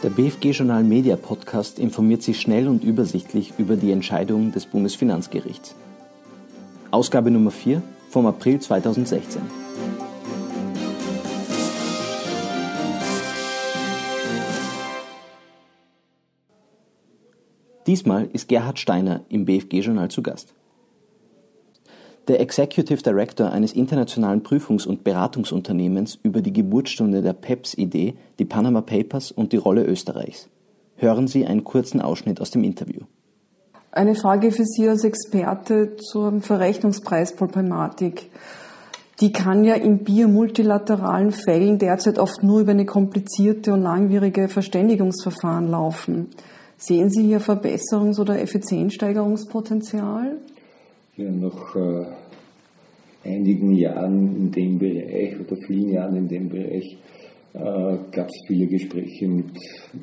Der BFG Journal Media Podcast informiert Sie schnell und übersichtlich über die Entscheidungen des Bundesfinanzgerichts. Ausgabe Nummer 4 vom April 2016. Diesmal ist Gerhard Steiner im BFG Journal zu Gast. Der Executive Director eines internationalen Prüfungs- und Beratungsunternehmens über die Geburtsstunde der PEPS-Idee, die Panama Papers und die Rolle Österreichs. Hören Sie einen kurzen Ausschnitt aus dem Interview. Eine Frage für Sie als Experte zur Verrechnungspreisproblematik. Die kann ja in biomultilateralen Fällen derzeit oft nur über eine komplizierte und langwierige Verständigungsverfahren laufen. Sehen Sie hier Verbesserungs- oder Effizienzsteigerungspotenzial? Ja, nach äh, einigen Jahren in dem Bereich oder vielen Jahren in dem Bereich äh, gab es viele Gespräche mit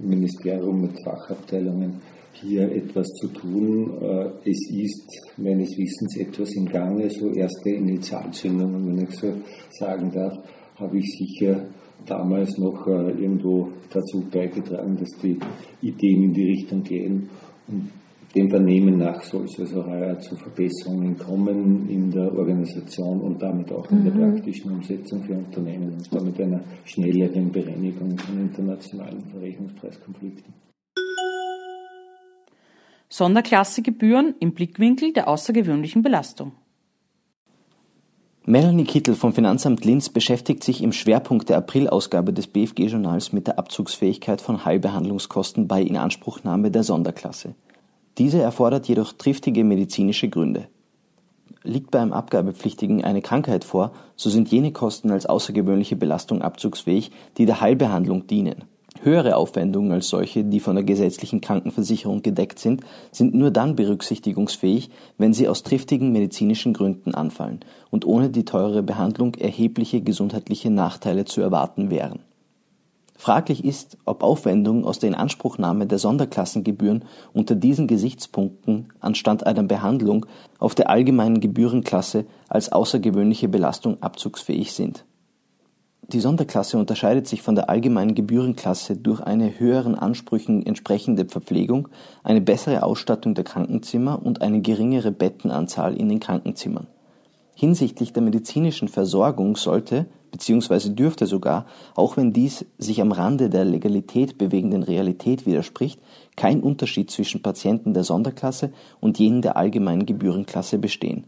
Ministerium, mit Fachabteilungen, hier etwas zu tun. Äh, es ist meines Wissens etwas im Gange, so erste Initialzündungen, wenn ich so sagen darf, habe ich sicher damals noch äh, irgendwo dazu beigetragen, dass die Ideen in die Richtung gehen. Und dem Vernehmen nach soll es also heuer zu Verbesserungen kommen in der Organisation und damit auch in der mhm. praktischen Umsetzung für Unternehmen und damit einer schnelleren Bereinigung von internationalen Verrechnungspreiskonflikten. Sonderklassegebühren im Blickwinkel der außergewöhnlichen Belastung. Melanie Kittel vom Finanzamt Linz beschäftigt sich im Schwerpunkt der Aprilausgabe des BFG-Journals mit der Abzugsfähigkeit von Heilbehandlungskosten bei Inanspruchnahme der Sonderklasse. Diese erfordert jedoch triftige medizinische Gründe. Liegt beim Abgabepflichtigen eine Krankheit vor, so sind jene Kosten als außergewöhnliche Belastung abzugsfähig, die der Heilbehandlung dienen. Höhere Aufwendungen als solche, die von der gesetzlichen Krankenversicherung gedeckt sind, sind nur dann berücksichtigungsfähig, wenn sie aus triftigen medizinischen Gründen anfallen und ohne die teure Behandlung erhebliche gesundheitliche Nachteile zu erwarten wären Fraglich ist, ob Aufwendungen aus der Inanspruchnahme der Sonderklassengebühren unter diesen Gesichtspunkten anstatt einer Behandlung auf der allgemeinen Gebührenklasse als außergewöhnliche Belastung abzugsfähig sind. Die Sonderklasse unterscheidet sich von der allgemeinen Gebührenklasse durch eine höheren Ansprüchen entsprechende Verpflegung, eine bessere Ausstattung der Krankenzimmer und eine geringere Bettenanzahl in den Krankenzimmern. Hinsichtlich der medizinischen Versorgung sollte beziehungsweise dürfte sogar, auch wenn dies sich am Rande der Legalität bewegenden Realität widerspricht, kein Unterschied zwischen Patienten der Sonderklasse und jenen der allgemeinen Gebührenklasse bestehen.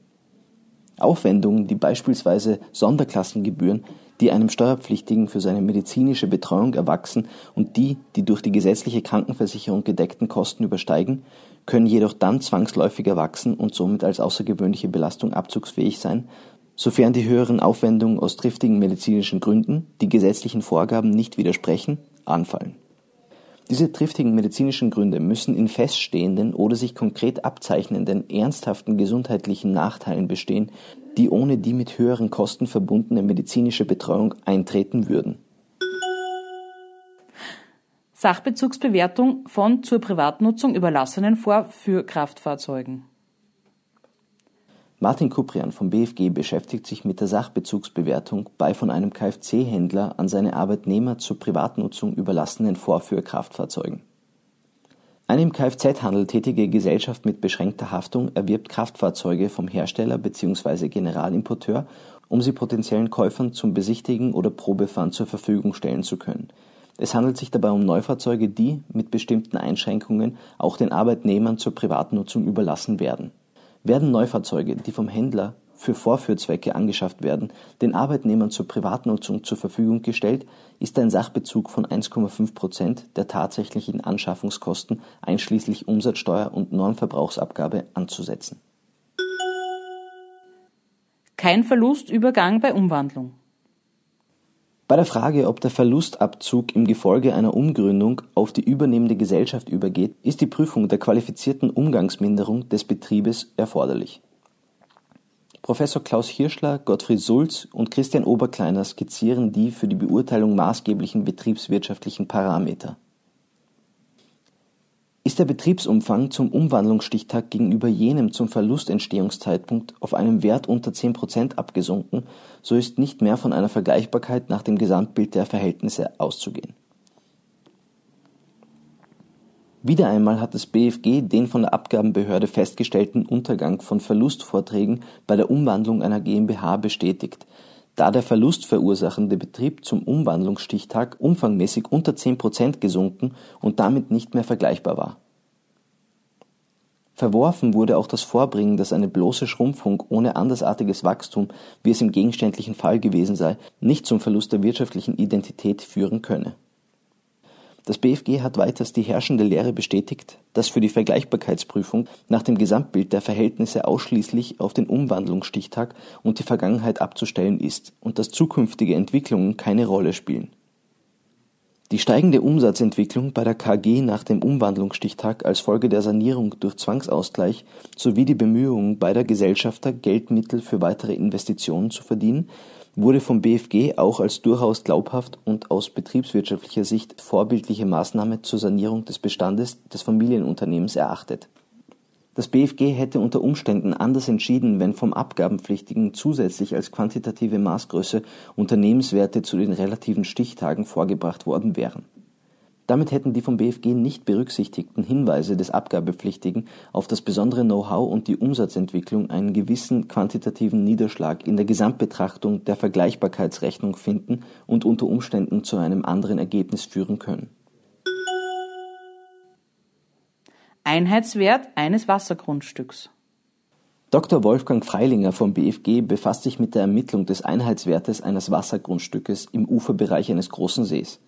Aufwendungen, die beispielsweise Sonderklassengebühren, die einem Steuerpflichtigen für seine medizinische Betreuung erwachsen und die, die durch die gesetzliche Krankenversicherung gedeckten Kosten übersteigen, können jedoch dann zwangsläufig erwachsen und somit als außergewöhnliche Belastung abzugsfähig sein, sofern die höheren Aufwendungen aus triftigen medizinischen Gründen, die gesetzlichen Vorgaben nicht widersprechen, anfallen. Diese triftigen medizinischen Gründe müssen in feststehenden oder sich konkret abzeichnenden ernsthaften gesundheitlichen Nachteilen bestehen, die ohne die mit höheren Kosten verbundene medizinische Betreuung eintreten würden. Sachbezugsbewertung von zur Privatnutzung überlassenen Vorführkraftfahrzeugen. Martin Kuprian vom BFG beschäftigt sich mit der Sachbezugsbewertung bei von einem Kfz-Händler an seine Arbeitnehmer zur Privatnutzung überlassenen Vorführkraftfahrzeugen. Eine im Kfz-Handel tätige Gesellschaft mit beschränkter Haftung erwirbt Kraftfahrzeuge vom Hersteller bzw. Generalimporteur, um sie potenziellen Käufern zum Besichtigen oder Probefahren zur Verfügung stellen zu können. Es handelt sich dabei um Neufahrzeuge, die, mit bestimmten Einschränkungen, auch den Arbeitnehmern zur Privatnutzung überlassen werden werden Neufahrzeuge, die vom Händler für Vorführzwecke angeschafft werden, den Arbeitnehmern zur Privatnutzung zur Verfügung gestellt, ist ein Sachbezug von 1,5 Prozent der tatsächlichen Anschaffungskosten einschließlich Umsatzsteuer und Normverbrauchsabgabe anzusetzen. Kein Verlustübergang bei Umwandlung. Bei der Frage, ob der Verlustabzug im Gefolge einer Umgründung auf die übernehmende Gesellschaft übergeht, ist die Prüfung der qualifizierten Umgangsminderung des Betriebes erforderlich. Professor Klaus Hirschler, Gottfried Sulz und Christian Oberkleiner skizzieren die für die Beurteilung maßgeblichen betriebswirtschaftlichen Parameter ist der Betriebsumfang zum Umwandlungsstichtag gegenüber jenem zum Verlustentstehungszeitpunkt auf einem Wert unter 10 Prozent abgesunken, so ist nicht mehr von einer Vergleichbarkeit nach dem Gesamtbild der Verhältnisse auszugehen. Wieder einmal hat das BFG den von der Abgabenbehörde festgestellten Untergang von Verlustvorträgen bei der Umwandlung einer GmbH bestätigt, da der verlustverursachende Betrieb zum Umwandlungsstichtag umfangmäßig unter 10 Prozent gesunken und damit nicht mehr vergleichbar war. Verworfen wurde auch das Vorbringen, dass eine bloße Schrumpfung ohne andersartiges Wachstum, wie es im gegenständlichen Fall gewesen sei, nicht zum Verlust der wirtschaftlichen Identität führen könne. Das BFG hat weiters die herrschende Lehre bestätigt, dass für die Vergleichbarkeitsprüfung nach dem Gesamtbild der Verhältnisse ausschließlich auf den Umwandlungsstichtag und die Vergangenheit abzustellen ist und dass zukünftige Entwicklungen keine Rolle spielen die steigende Umsatzentwicklung bei der KG nach dem Umwandlungsstichtag als Folge der Sanierung durch Zwangsausgleich sowie die Bemühungen beider Gesellschafter, Geldmittel für weitere Investitionen zu verdienen, wurde vom BFG auch als durchaus glaubhaft und aus betriebswirtschaftlicher Sicht vorbildliche Maßnahme zur Sanierung des Bestandes des Familienunternehmens erachtet das BfG hätte unter Umständen anders entschieden, wenn vom Abgabenpflichtigen zusätzlich als quantitative Maßgröße Unternehmenswerte zu den relativen Stichtagen vorgebracht worden wären. Damit hätten die vom BfG nicht berücksichtigten Hinweise des Abgabepflichtigen auf das besondere Know-how und die Umsatzentwicklung einen gewissen quantitativen Niederschlag in der Gesamtbetrachtung der Vergleichbarkeitsrechnung finden und unter Umständen zu einem anderen Ergebnis führen können Einheitswert eines Wassergrundstücks. Dr. Wolfgang Freilinger vom BfG befasst sich mit der Ermittlung des Einheitswertes eines Wassergrundstückes im Uferbereich eines großen Sees.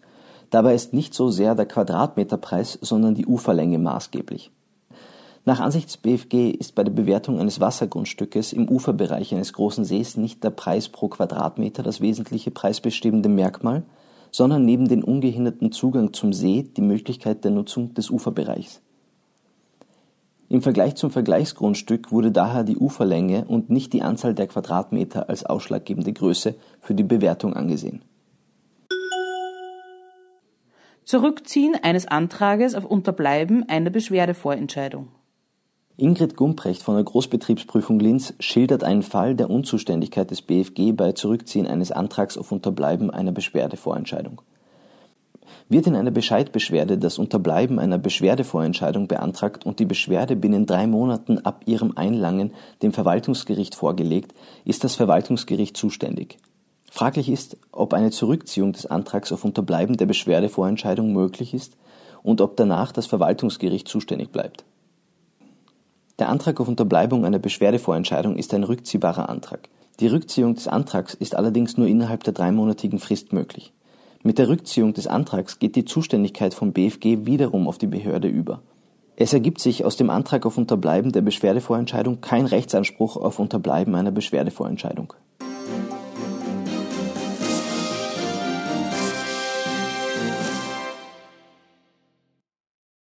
Dabei ist nicht so sehr der Quadratmeterpreis, sondern die Uferlänge maßgeblich. Nach Ansicht des BfG ist bei der Bewertung eines Wassergrundstückes im Uferbereich eines großen Sees nicht der Preis pro Quadratmeter das wesentliche preisbestimmende Merkmal, sondern neben dem ungehinderten Zugang zum See die Möglichkeit der Nutzung des Uferbereichs. Im Vergleich zum Vergleichsgrundstück wurde daher die Uferlänge und nicht die Anzahl der Quadratmeter als ausschlaggebende Größe für die Bewertung angesehen. Zurückziehen eines Antrages auf Unterbleiben einer Beschwerdevorentscheidung. Ingrid Gumprecht von der Großbetriebsprüfung Linz schildert einen Fall der Unzuständigkeit des BFG bei Zurückziehen eines Antrags auf Unterbleiben einer Beschwerdevorentscheidung. Wird in einer Bescheidbeschwerde das Unterbleiben einer Beschwerdevorentscheidung beantragt und die Beschwerde binnen drei Monaten ab ihrem Einlangen dem Verwaltungsgericht vorgelegt, ist das Verwaltungsgericht zuständig. Fraglich ist, ob eine Zurückziehung des Antrags auf Unterbleiben der Beschwerdevorentscheidung möglich ist und ob danach das Verwaltungsgericht zuständig bleibt. Der Antrag auf Unterbleibung einer Beschwerdevorentscheidung ist ein rückziehbarer Antrag. Die Rückziehung des Antrags ist allerdings nur innerhalb der dreimonatigen Frist möglich mit der Rückziehung des Antrags geht die Zuständigkeit vom BfG wiederum auf die Behörde über. Es ergibt sich aus dem Antrag auf Unterbleiben der Beschwerdevorentscheidung kein Rechtsanspruch auf Unterbleiben einer Beschwerdevorentscheidung